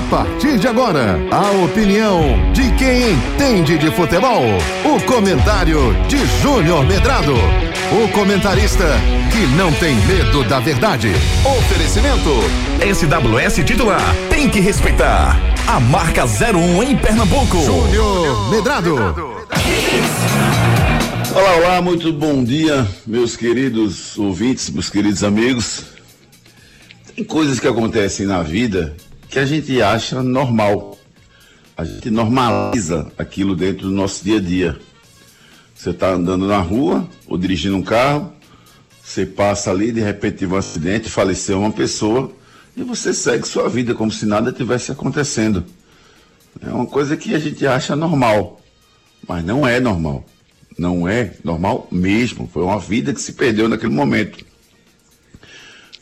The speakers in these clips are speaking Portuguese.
A partir de agora, a opinião de quem entende de futebol. O comentário de Júnior Medrado. O comentarista que não tem medo da verdade. Oferecimento. SWS titular. Tem que respeitar. A marca 01 em Pernambuco. Júnior Medrado. Olá, olá, muito bom dia, meus queridos ouvintes, meus queridos amigos. Tem coisas que acontecem na vida que a gente acha normal. A gente normaliza aquilo dentro do nosso dia a dia. Você está andando na rua ou dirigindo um carro, você passa ali, de repente teve um acidente, faleceu uma pessoa e você segue sua vida como se nada tivesse acontecendo. É uma coisa que a gente acha normal, mas não é normal. Não é normal mesmo. Foi uma vida que se perdeu naquele momento.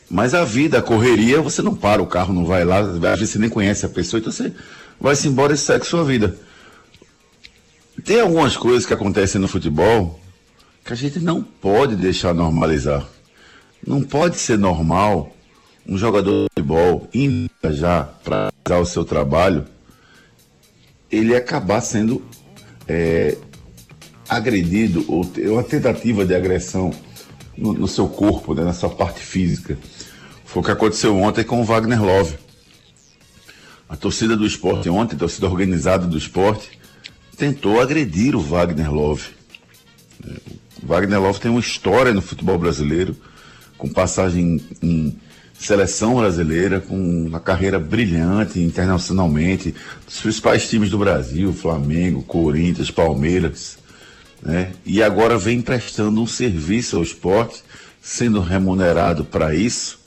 Mas a vida, a correria, você não para, o carro não vai lá, às vezes você nem conhece a pessoa, então você vai-se embora e segue sua vida. Tem algumas coisas que acontecem no futebol que a gente não pode deixar normalizar. Não pode ser normal um jogador de futebol indo já para o seu trabalho, ele acabar sendo é, agredido ou ter uma tentativa de agressão no, no seu corpo, né, na sua parte física. Foi o que aconteceu ontem com o Wagner Love. A torcida do esporte ontem, a torcida organizada do esporte, tentou agredir o Wagner Love. O Wagner Love tem uma história no futebol brasileiro, com passagem em seleção brasileira, com uma carreira brilhante internacionalmente, dos principais times do Brasil, Flamengo, Corinthians, Palmeiras, né? E agora vem prestando um serviço ao esporte, sendo remunerado para isso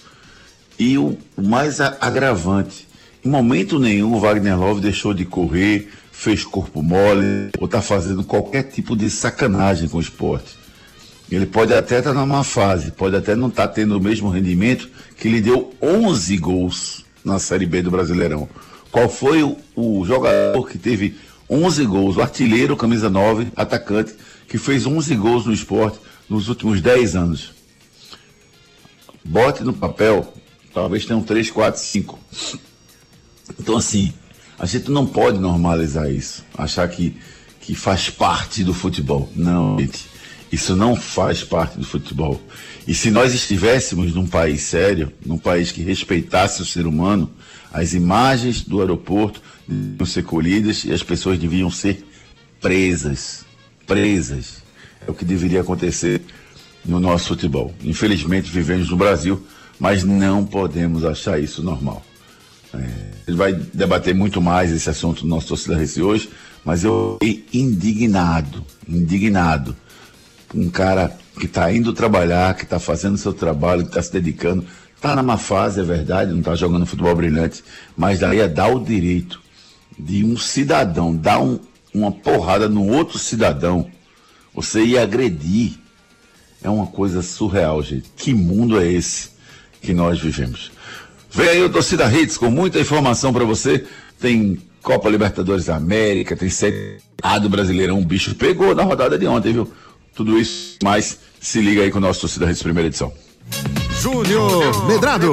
e o mais agravante, em momento nenhum o Wagner Love deixou de correr, fez corpo mole ou está fazendo qualquer tipo de sacanagem com o esporte. Ele pode até estar tá numa fase, pode até não estar tá tendo o mesmo rendimento que lhe deu 11 gols na Série B do Brasileirão. Qual foi o, o jogador que teve 11 gols? O artilheiro, camisa 9, atacante, que fez 11 gols no esporte nos últimos 10 anos. Bote no papel Talvez tenham três, quatro, cinco. Então, assim, a gente não pode normalizar isso. Achar que, que faz parte do futebol. Não, gente. Isso não faz parte do futebol. E se nós estivéssemos num país sério, num país que respeitasse o ser humano, as imagens do aeroporto deviam ser colhidas e as pessoas deviam ser presas. Presas. É o que deveria acontecer no nosso futebol. Infelizmente, vivemos no Brasil mas não podemos achar isso normal. É, ele vai debater muito mais esse assunto no nosso Torcida Rece hoje, mas eu fiquei indignado, indignado. Um cara que está indo trabalhar, que está fazendo seu trabalho, que está se dedicando, está numa fase, é verdade, não está jogando futebol brilhante, mas daí é dar o direito de um cidadão dar um, uma porrada no outro cidadão, você ir agredir, é uma coisa surreal, gente. Que mundo é esse? que nós vivemos. Vem aí o Torcida Hits com muita informação para você. Tem Copa Libertadores da América, tem Série A do Brasileirão, um bicho pegou na rodada de ontem, viu? Tudo isso, mas se liga aí com o nosso Torcida Hits primeira edição. Júnior Medrado.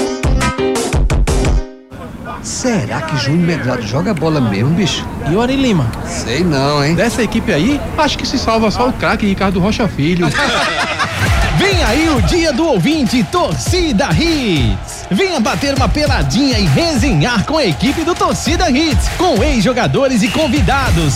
Será que Júnior Medrado joga bola mesmo, bicho? E o Ari Lima? Sei não, hein? Dessa equipe aí, acho que se salva só o craque Ricardo Rocha Filho. Vem aí o dia do ouvinte Torcida Hits. Venha bater uma peladinha e resenhar com a equipe do Torcida Hits, com ex-jogadores e convidados.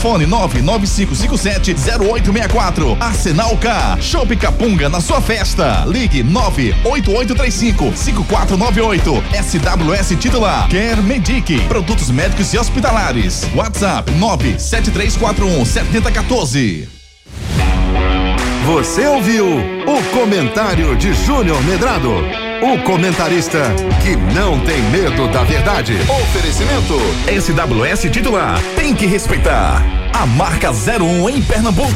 Fone 995570864, Arsenal K, Shop Capunga na sua festa, Ligue 98835 5498, SWS titular, Quer Medic, produtos médicos e hospitalares, WhatsApp 97341 7014. Você ouviu o comentário de Júnior Medrado, o comentarista que não tem medo da verdade. Oferecimento SWS titular, tem que respeitar. A marca 01 em Pernambuco.